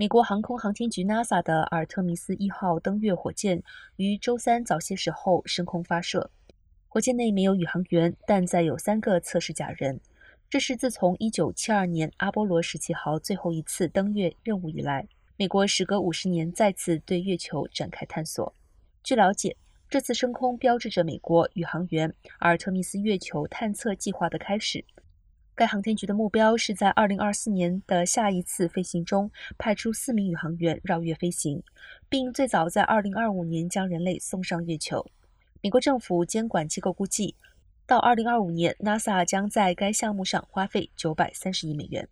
美国航空航天局 NASA 的阿尔特弥斯一号登月火箭于周三早些时候升空发射。火箭内没有宇航员，但载有三个测试假人。这是自从1972年阿波罗十七号最后一次登月任务以来，美国时隔五十年再次对月球展开探索。据了解，这次升空标志着美国宇航员阿尔特弥斯月球探测计划的开始。该航天局的目标是在2024年的下一次飞行中派出四名宇航员绕月飞行，并最早在2025年将人类送上月球。美国政府监管机构估计，到2025年，NASA 将在该项目上花费930亿美元。